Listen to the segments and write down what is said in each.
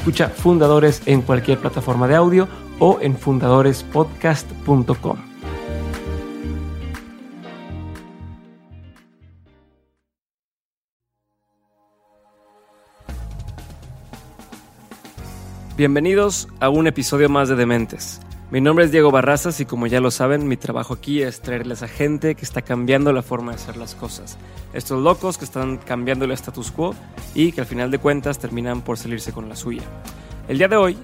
Escucha Fundadores en cualquier plataforma de audio o en fundadorespodcast.com. Bienvenidos a un episodio más de Dementes. Mi nombre es Diego Barrazas y como ya lo saben, mi trabajo aquí es traerles a gente que está cambiando la forma de hacer las cosas. Estos locos que están cambiando el status quo y que al final de cuentas terminan por salirse con la suya. El día de hoy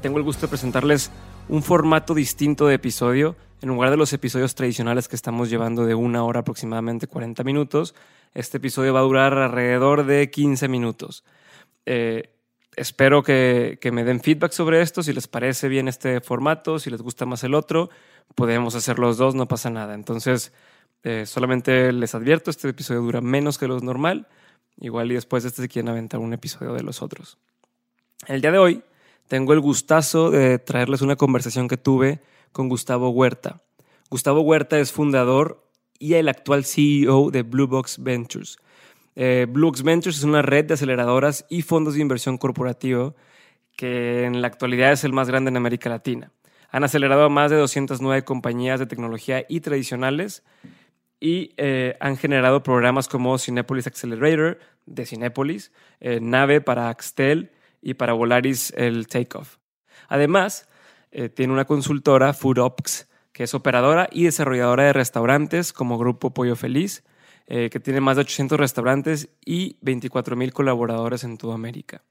tengo el gusto de presentarles un formato distinto de episodio. En lugar de los episodios tradicionales que estamos llevando de una hora aproximadamente 40 minutos, este episodio va a durar alrededor de 15 minutos. Eh, espero que, me den feedback sobre esto, si les parece bien este formato, si les gusta más el otro, podemos hacer los dos, no pasa nada. Entonces, eh, solamente les advierto, este episodio dura menos que lo normal, igual y después de este se quieren aventar un episodio de los otros. El día de hoy tengo el gustazo de traerles una conversación que tuve con Gustavo Huerta. Gustavo Huerta es fundador y el actual CEO de Blue Box Ventures. Eh, Ventures es una red de aceleradoras y fondos de inversión corporativo que en la actualidad es el más grande en América Latina. Han acelerado a más de 209 compañías de tecnología y tradicionales y eh, han generado programas como Cinepolis Accelerator de Cinepolis, eh, Nave para Axtel y para Volaris el Takeoff. Además, tiene una consultora, FoodOps, que es operadora y desarrolladora de restaurantes como Grupo Pollo Feliz, eh, que tiene más de 800 restaurantes y 24 mil colaboradores en toda América.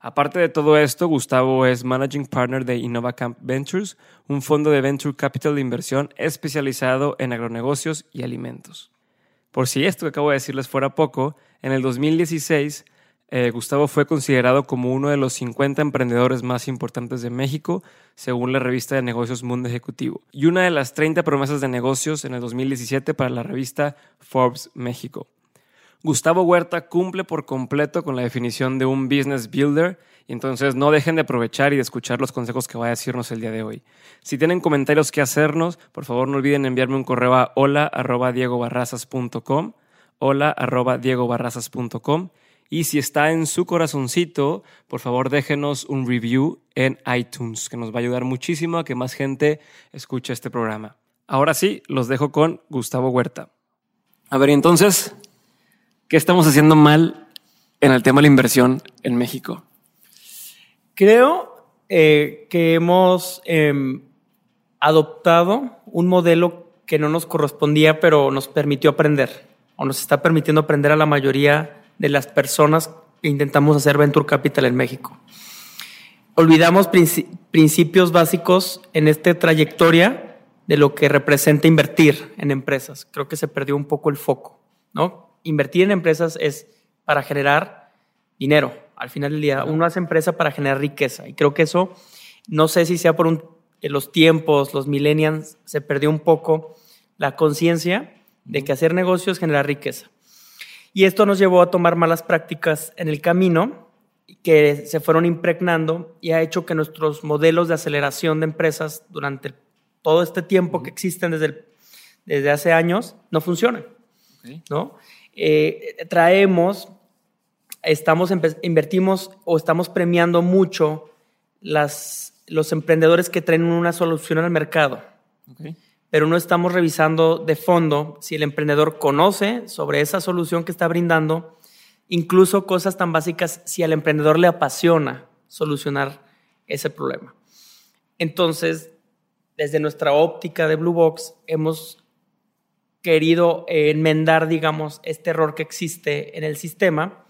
Aparte de todo esto, Gustavo es Managing Partner de InnovaCamp Ventures, un fondo de venture capital de inversión especializado en agronegocios y alimentos. Por si esto que acabo de decirles fuera poco, en el 2016 eh, Gustavo fue considerado como uno de los 50 emprendedores más importantes de México, según la revista de negocios Mundo Ejecutivo, y una de las 30 promesas de negocios en el 2017 para la revista Forbes México. Gustavo Huerta cumple por completo con la definición de un business builder y entonces no dejen de aprovechar y de escuchar los consejos que va a decirnos el día de hoy. Si tienen comentarios que hacernos, por favor no olviden enviarme un correo a hola@diegobarrazas.com, hola@diegobarrazas.com y si está en su corazoncito, por favor déjenos un review en iTunes, que nos va a ayudar muchísimo a que más gente escuche este programa. Ahora sí, los dejo con Gustavo Huerta. A ver, entonces, ¿qué estamos haciendo mal en el tema de la inversión en México? Creo eh, que hemos em, adoptado un modelo que no nos correspondía, pero nos permitió aprender, o nos está permitiendo aprender a la mayoría de las personas que intentamos hacer Venture Capital en México. Olvidamos principios básicos en esta trayectoria de lo que representa invertir en empresas. Creo que se perdió un poco el foco, ¿no? Invertir en empresas es para generar dinero. Al final del día, uno hace empresa para generar riqueza. Y creo que eso, no sé si sea por un, los tiempos, los millennials, se perdió un poco la conciencia de que hacer negocios genera riqueza. Y esto nos llevó a tomar malas prácticas en el camino que se fueron impregnando y ha hecho que nuestros modelos de aceleración de empresas durante todo este tiempo que existen desde, desde hace años no funcionan. ¿no? Eh, traemos, estamos, invertimos o estamos premiando mucho las, los emprendedores que traen una solución al mercado. Okay pero no estamos revisando de fondo si el emprendedor conoce sobre esa solución que está brindando, incluso cosas tan básicas si al emprendedor le apasiona solucionar ese problema. Entonces, desde nuestra óptica de Blue Box, hemos querido enmendar, digamos, este error que existe en el sistema,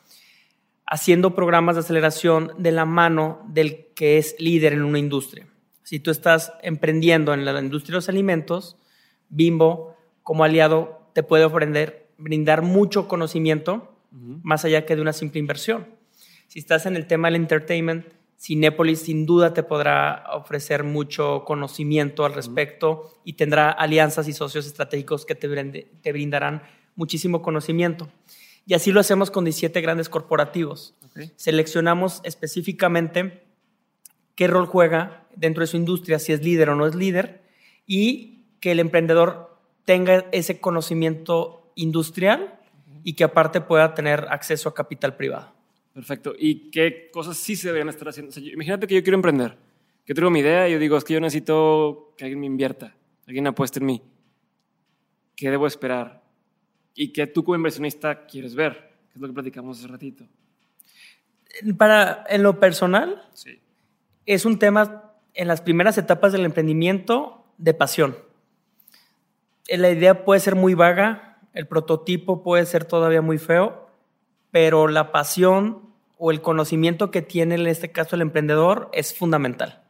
haciendo programas de aceleración de la mano del que es líder en una industria. Si tú estás emprendiendo en la industria de los alimentos, Bimbo, como aliado, te puede ofrecer, brindar mucho conocimiento, más allá que de una simple inversión. Si estás en el tema del entertainment, Cinépolis sin duda te podrá ofrecer mucho conocimiento al respecto y tendrá alianzas y socios estratégicos que te, te, brindarán muchísimo conocimiento. Y así lo hacemos con 17 grandes corporativos. Seleccionamos específicamente qué rol juega dentro de su industria, si es líder o no es líder, y que el emprendedor tenga ese conocimiento industrial y que aparte pueda tener acceso a capital privado. Perfecto. ¿Y qué cosas sí se deberían estar haciendo? imagínate que yo quiero emprender, que tengo mi idea y yo digo, es que yo necesito que alguien me invierta, alguien apueste en mí. ¿Qué debo esperar? ¿Y qué tú como inversionista quieres ver? Que es lo que platicamos hace ratito. Para, en lo personal, sí. Es un tema en las primeras etapas del emprendimiento de pasión. La idea puede ser muy vaga, el prototipo puede ser todavía muy feo, pero la pasión o el conocimiento que tiene en este caso el emprendedor es fundamental.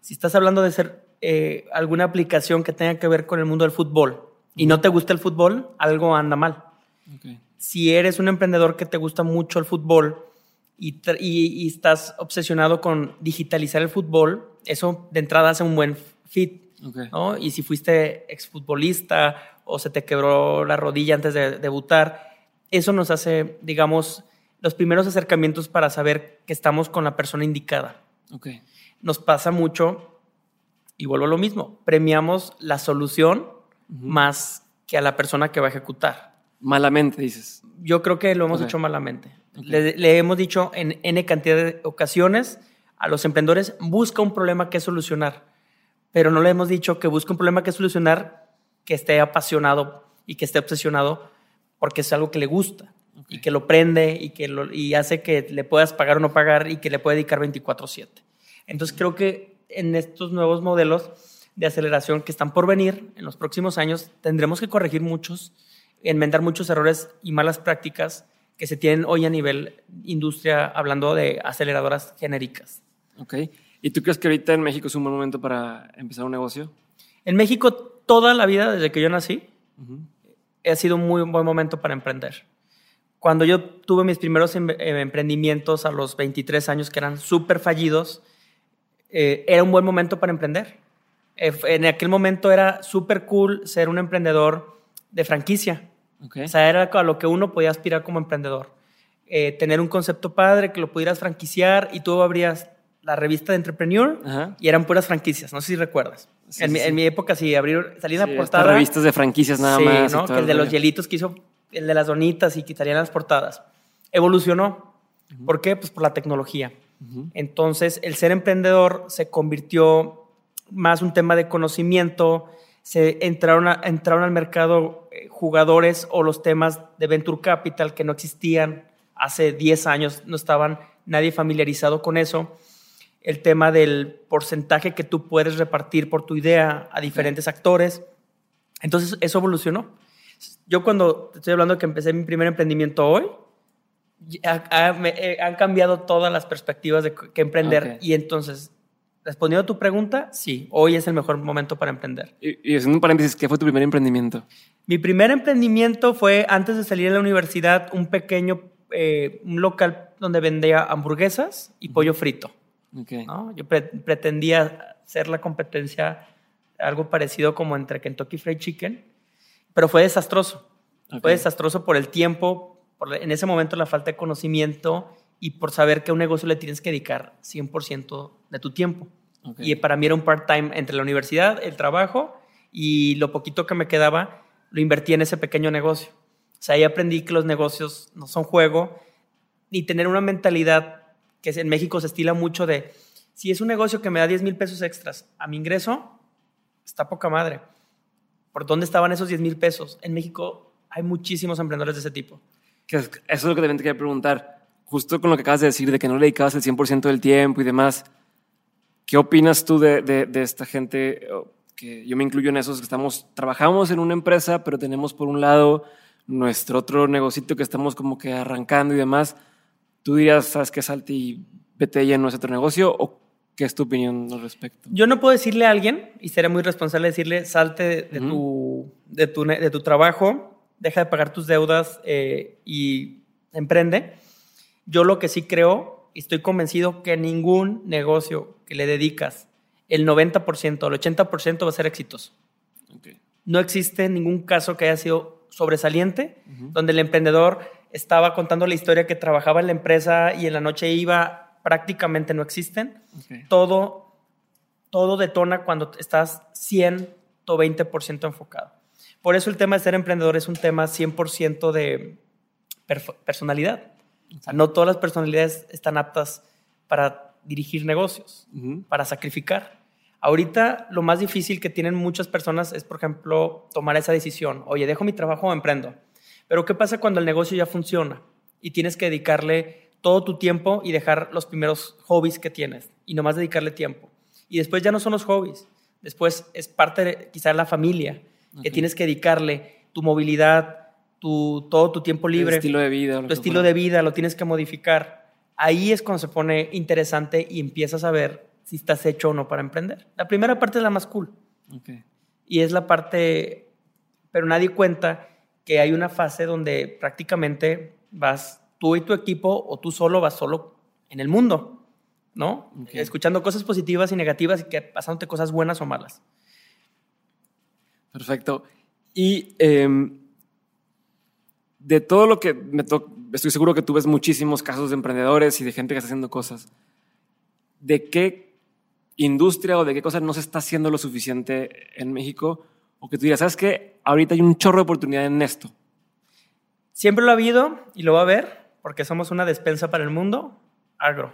Si estás hablando de ser eh, alguna aplicación que tenga que ver con el mundo del fútbol y no te gusta el fútbol, algo anda mal. Si eres un emprendedor que te gusta mucho el fútbol y, estás obsesionado con digitalizar el fútbol, eso de entrada hace un buen fit. Y si fuiste exfutbolista o se te quebró la rodilla antes de debutar, eso nos hace, digamos, los primeros acercamientos para saber que estamos con la persona indicada. Okay. Nos pasa mucho, y vuelvo a lo mismo, premiamos la solución más que a la persona que va a ejecutar. Malamente, dices. Yo creo que lo hemos hecho malamente. Le, le, hemos dicho en N cantidad de ocasiones a los emprendedores, busca un problema que solucionar, pero no le hemos dicho que busque un problema que solucionar que esté apasionado y que esté obsesionado porque es algo que le gusta y que lo prende y que lo, y hace que le puedas pagar o no pagar y que le puede dedicar 24/7. Entonces creo que en estos nuevos modelos de aceleración que están por venir en los próximos años tendremos que corregir muchos, enmendar muchos errores y malas prácticas que se tienen hoy a nivel industria hablando de aceleradoras genéricas. Ok. ¿Y tú crees que ahorita en México es un buen momento para empezar un negocio? En México toda la vida, desde que yo nací, ha sido un muy buen momento para emprender. Cuando yo tuve mis primeros em, eh, emprendimientos a los 23 años, que eran súper fallidos, eh, era un buen momento para emprender. Eh, en aquel momento era súper cool ser un emprendedor de franquicia. O sea, era a lo que uno podía aspirar como emprendedor. tener un concepto padre, que lo pudieras franquiciar y tú abrías la revista de Entrepreneur y eran puras franquicias, no sé si recuerdas. en, mi, época sí, abrir, salía la portada. revistas de franquicias nada más. ¿no? Que el de los hielitos que hizo, el de las donitas y quitarían las portadas. Evolucionó. ¿Por qué? Pues por la tecnología. Entonces, el ser emprendedor se convirtió más un tema de conocimiento, se entraron, entraron al mercado eh, jugadores o los temas de venture capital que no existían hace 10 años, no estaban nadie familiarizado con eso el tema del porcentaje que tú puedes repartir por tu idea a diferentes actores. Entonces, eso evolucionó. Yo cuando estoy hablando de que empecé mi primer emprendimiento hoy, eh, han cambiado todas las perspectivas de qué emprender. Y entonces, respondiendo a tu pregunta, sí, hoy es el mejor momento para emprender. Y, haciendo un paréntesis, ¿qué fue tu primer emprendimiento? Mi primer emprendimiento fue, antes de salir de la universidad, un pequeño, eh, un local donde vendía hamburguesas y pollo frito. Yo pretendía ser la competencia, algo parecido como entre Kentucky Fried Chicken, pero fue desastroso. Fue desastroso por el tiempo, por en ese momento la falta de conocimiento y por saber que a un negocio le tienes que dedicar 100% de tu tiempo. Y para mí era un part-time entre la universidad, el trabajo y lo poquito que me quedaba lo invertí en ese pequeño negocio. O sea, ahí aprendí que los negocios no son juego, ni tener una mentalidad que en México se estila mucho de, si es un negocio que me da 10 mil pesos extras a mi ingreso, está poca madre. ¿Por dónde estaban esos 10 mil pesos? En México hay muchísimos emprendedores de ese tipo. eso es lo que también te quería preguntar. Justo con lo que acabas de decir, de que no le dedicabas el 100% del tiempo y demás, ¿qué opinas tú de, de, esta gente que yo me incluyo en esos que estamos, trabajamos en una empresa, pero tenemos por un lado nuestro otro negocito que estamos como que arrancando y demás. ¿Tú dirías, sabes qué, salte y vete ya en nuestro negocio? ¿O qué es tu opinión al respecto? Yo no puedo decirle a alguien, y sería muy responsable decirle, salte de, tu, de, tu, de tu trabajo, deja de pagar tus deudas eh, y emprende. Yo lo que sí creo, y estoy convencido que ningún negocio que le dedicas el 90% o el 80% va a ser exitoso. No existe ningún caso que haya sido sobresaliente, donde el emprendedor estaba contando la historia que trabajaba en la empresa y en la noche iba, prácticamente no existen. Todo, todo detona cuando estás 120% enfocado. Por eso el tema de ser emprendedor es un tema 100% de personalidad. No todas las personalidades están aptas para dirigir negocios, para sacrificar. Ahorita lo más difícil que tienen muchas personas es, por ejemplo, tomar esa decisión. Oye, dejo mi trabajo o emprendo. Pero ¿qué pasa cuando el negocio ya funciona y tienes que dedicarle todo tu tiempo y dejar los primeros hobbies que tienes y nomás dedicarle tiempo? Y después ya no son los hobbies, después es parte de la familia, que tienes que dedicarle tu movilidad, tu, todo tu tiempo libre. Tu estilo de vida. Tu estilo de vida lo tienes que modificar. Ahí es cuando se pone interesante y empiezas a ver si estás hecho o no para emprender. La primera parte es la más cool. Y es la parte, pero nadie cuenta que hay una fase donde prácticamente vas tú y tu equipo o tú solo vas solo en el mundo, ¿no? Escuchando cosas positivas y negativas y que pasándote cosas buenas o malas. Perfecto. Y em, de todo lo que me toca, estoy seguro que tú ves muchísimos casos de emprendedores y de gente que está haciendo cosas. ¿De qué industria o de qué cosa no se está haciendo lo suficiente en México? O que tú digas, ¿sabes qué? Ahorita hay un chorro de oportunidad en esto. Siempre lo ha habido y lo va a haber porque somos una despensa para el mundo, agro.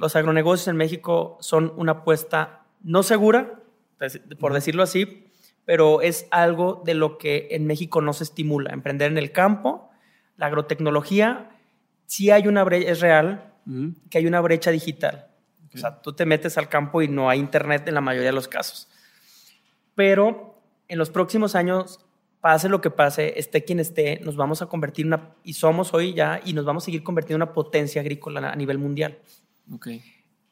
Los agronegocios en México son una apuesta no segura, pues, por decirlo así, pero es algo de lo que en México no se estimula. Emprender en el campo, la agrotecnología, sí hay una brecha, es real, que hay una brecha digital. O sea, tú te metes al campo y no hay internet en la mayoría de los casos. Pero en los próximos años, pase lo que pase, esté quien esté, nos vamos a convertir en una, y somos hoy ya, y nos vamos a seguir convirtiendo en una potencia agrícola a nivel mundial. Okay.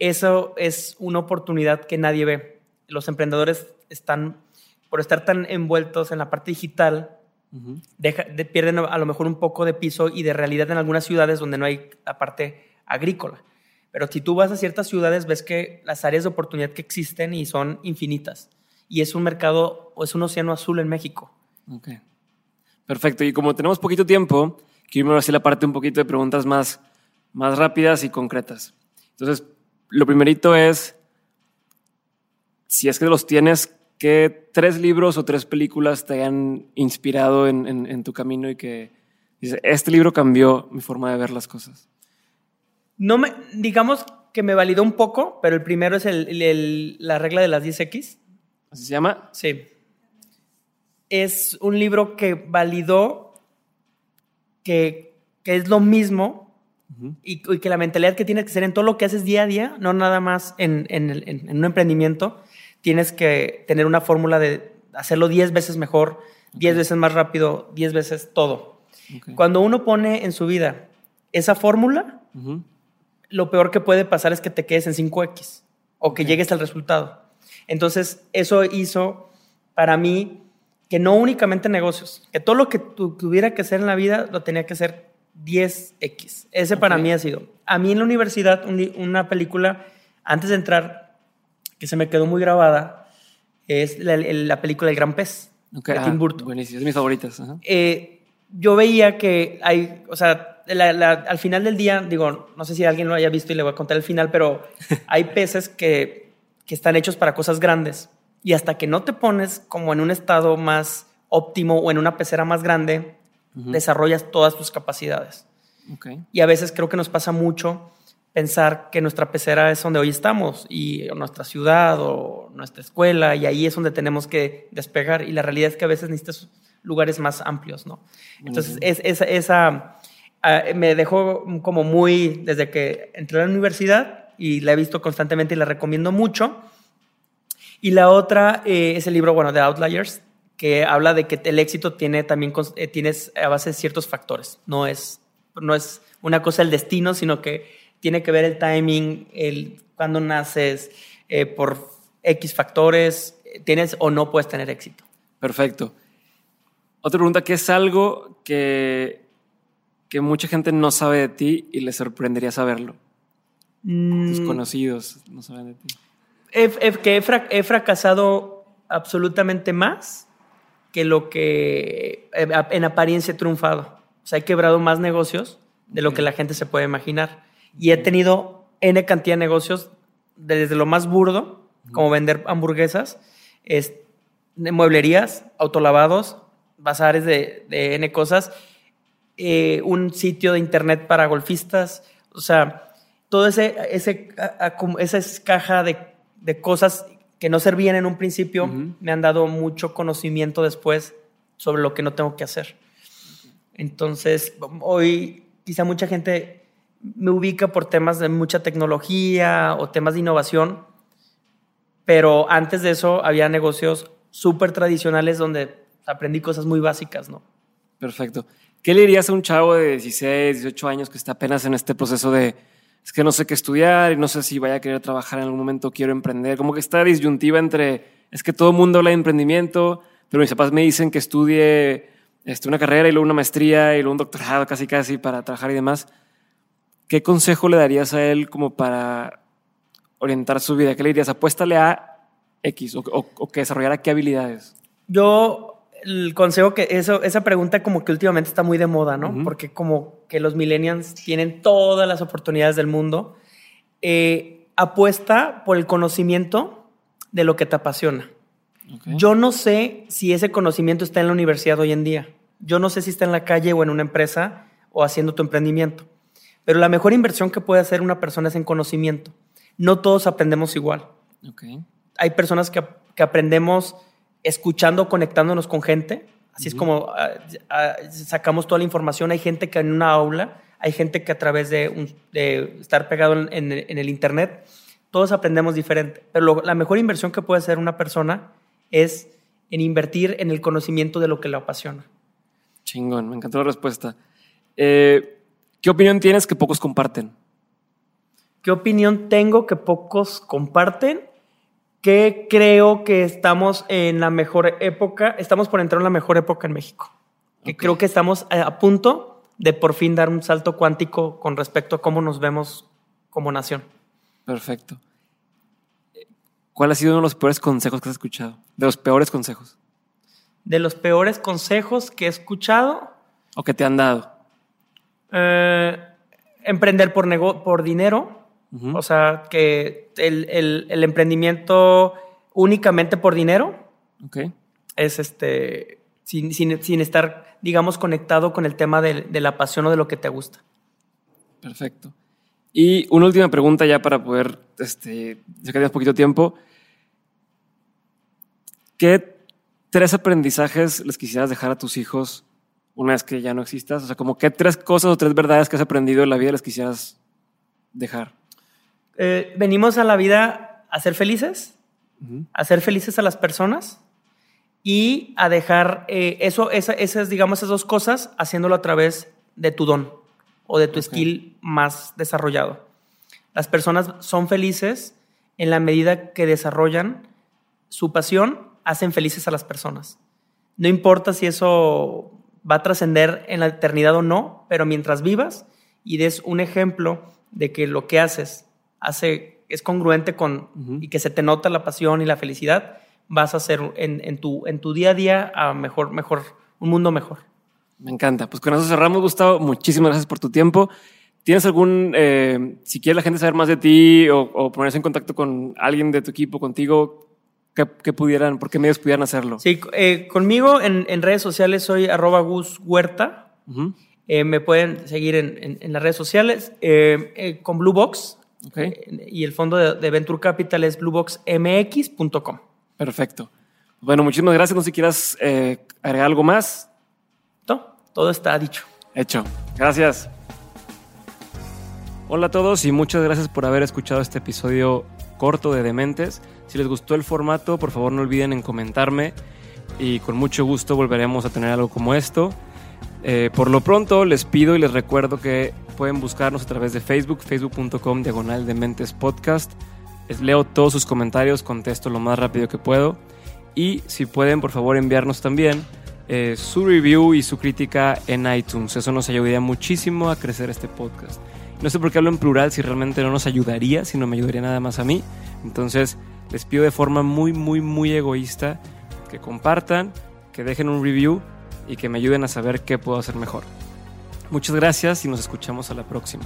Eso es una oportunidad que nadie ve. Los emprendedores están, por estar tan envueltos en la parte digital, pierden a lo mejor un poco de piso y de realidad en algunas ciudades donde no hay la parte agrícola. Pero si tú vas a ciertas ciudades, ves que las áreas de oportunidad que existen y son infinitas. Y es un mercado o es un océano azul en México. Ok. Perfecto. Y como tenemos poquito tiempo, quiero hacer la parte un poquito de preguntas más, más rápidas y concretas. Entonces, lo primerito es, si es que los tienes, ¿qué tres libros o tres películas te hayan inspirado en, en tu camino y que este libro cambió mi forma de ver las cosas? No me, digamos que me validó un poco, pero el primero es el, la regla de las 10X. ¿Así se llama? Sí. Es un libro que validó que, es lo mismo y, que la mentalidad que tienes que ser en todo lo que haces día a día, no nada más en, un emprendimiento, tienes que tener una fórmula de hacerlo 10 veces mejor, 10 veces más rápido, 10 veces todo. Cuando uno pone en su vida esa fórmula, lo peor que puede pasar es que te quedes en 5X o que llegues al resultado. Entonces, eso hizo para mí que no únicamente negocios, que todo lo que tuviera que hacer en la vida lo tenía que hacer 10X. Ese para mí ha sido. A mí en la universidad, una película, antes de entrar, que se me quedó muy grabada, es la, película El Gran Pez. Okay. De Tim Burton. buenísimo, es de mis favoritas. Eh, yo veía que hay, o sea, al final del día, digo, no sé si alguien lo haya visto y le voy a contar el final, pero hay peces que, que están hechos para cosas grandes. Y hasta que no te pones como en un estado más óptimo o en una pecera más grande, desarrollas todas tus capacidades. Y a veces creo que nos pasa mucho pensar que nuestra pecera es donde hoy estamos y nuestra ciudad o nuestra escuela y ahí es donde tenemos que despegar y la realidad es que a veces necesitas lugares más amplios, ¿no? Entonces, es, esa Ah, me dejó como muy, desde que entré a la universidad y la he visto constantemente y la recomiendo mucho. Y la otra eh, es el libro, bueno, de Outliers, que habla de que el éxito tiene también eh, tienes a base de ciertos factores. No es, no es una cosa el destino, sino que tiene que ver el timing, el cuando naces, eh, por X factores, tienes o no puedes tener éxito. Perfecto. Otra pregunta, ¿qué es algo que, que mucha gente no sabe de ti y le sorprendería saberlo? Tus Mm, conocidos no saben de ti. he, he- que he, fra- he fracasado absolutamente más que lo que eh, en apariencia he triunfado. O sea, he quebrado más negocios de lo que la gente se puede imaginar. Y he tenido N cantidad de negocios, desde lo más burdo, como vender hamburguesas, es, mueblerías, autolavados, bazares de, de N cosas, eh, un sitio de internet para golfistas, o sea, todo ese, esa es caja de, de cosas que no servían en un principio, me han dado mucho conocimiento después sobre lo que no tengo que hacer. Entonces, hoy quizá mucha gente me ubica por temas de mucha tecnología o temas de innovación, pero antes de eso había negocios súper tradicionales donde aprendí cosas muy básicas, ¿no? Perfecto. ¿Qué le dirías a un chavo de 16, 18 años que está apenas en este proceso de es que no sé qué estudiar y no sé si vaya a querer trabajar en algún momento, quiero emprender? Como que esta disyuntiva entre es que todo el mundo habla de emprendimiento, pero mis papás me dicen que estudie este, una carrera y luego una maestría y luego un doctorado casi casi para trabajar y demás. ¿Qué consejo le darías a él como para orientar su vida? ¿Qué le dirías? Apuéstale a X o, o- o que desarrollara qué habilidades. Yo el consejo que eso, esa pregunta como que últimamente está muy de moda, ¿no? Porque como que los millennials tienen todas las oportunidades del mundo. Eh, apuesta por el conocimiento de lo que te apasiona. Yo no sé si ese conocimiento está en la universidad hoy en día. Yo no sé si está en la calle o en una empresa o haciendo tu emprendimiento. Pero la mejor inversión que puede hacer una persona es en conocimiento. No todos aprendemos igual. Hay personas que, que aprendemos escuchando, conectándonos con gente. Así es como ah, ah, sacamos toda la información. Hay gente que en una aula, hay gente que a través de, un- de estar pegado en, en- en el Internet, todos aprendemos diferente. Pero lo- la mejor inversión que puede hacer una persona es en invertir en el conocimiento de lo que le apasiona. Chingón, me encantó la respuesta. Eh, ¿Qué opinión tienes que pocos comparten? ¿Qué opinión tengo que pocos comparten? Que creo que estamos en la mejor época, estamos por entrar en la mejor época en México. Que creo que estamos a a punto de por fin dar un salto cuántico con respecto a cómo nos vemos como nación. Perfecto. ¿Cuál ha sido uno de los peores consejos que has escuchado? De los peores consejos. De los peores consejos que he escuchado, ¿O que te han dado? Eh, emprender por, nego- por dinero, o sea, que el, el- el emprendimiento únicamente por dinero Ok. es este, sin, sin- sin estar, digamos, conectado con el tema de, de la pasión o de lo que te gusta. Perfecto. Y una última pregunta ya para poder, este, ya que tenemos poquito tiempo. ¿Qué tres aprendizajes les quisieras dejar a tus hijos una vez que ya no existas? O sea, como qué tres cosas o tres verdades que has aprendido en la vida les quisieras dejar. Eh, venimos a la vida a ser felices, a ser felices a las personas y a dejar eh, eso, esa- esas, digamos, esas dos cosas haciéndolo a través de tu don o de tu Ok. skill más desarrollado. Las personas son felices en la medida que desarrollan su pasión, hacen felices a las personas. No importa si eso va a trascender en la eternidad o no, pero mientras vivas y des un ejemplo de que lo que haces hace, es congruente con y que se te nota la pasión y la felicidad, vas a hacer en, en tu, en tu día a día a mejor, mejor, un mundo mejor. Me encanta. Pues con eso cerramos, Gustavo. Muchísimas gracias por tu tiempo. ¿Tienes algún, eh, si quiere la gente saber más de ti o, o ponerse en contacto con alguien de tu equipo, contigo, que, que pudieran, por qué medios pudieran hacerlo? Sí, eh, conmigo en, en redes sociales soy arroba Gus Huerta. Eh, me pueden seguir en, en- en las redes sociales eh, con Blue Box. Ok. Eh, y el fondo de, de Venture Capital es blueboxmx.com. Perfecto. Bueno, muchísimas gracias. No sé si quieras agregar algo más. ¿No? Todo está dicho. Hecho. Gracias. Hola a todos y muchas gracias por haber escuchado este episodio corto de Dementes. Si les gustó el formato, por favor no olviden en comentarme y con mucho gusto volveremos a tener algo como esto. Eh, por lo pronto les pido y les recuerdo que pueden buscarnos a través de Facebook, facebook.com diagonal Dementes Podcast. Les leo todos sus comentarios, contesto lo más rápido que puedo. Y si pueden, por favor, enviarnos también eh, su review y su crítica en iTunes. Eso nos ayudaría muchísimo a crecer este podcast. No sé por qué hablo en plural si realmente no nos ayudaría, si no me ayudaría nada más a mí. Entonces, les pido de forma muy, muy, muy egoísta que compartan, que dejen un review y que me ayuden a saber qué puedo hacer mejor. Muchas gracias y nos escuchamos a la próxima.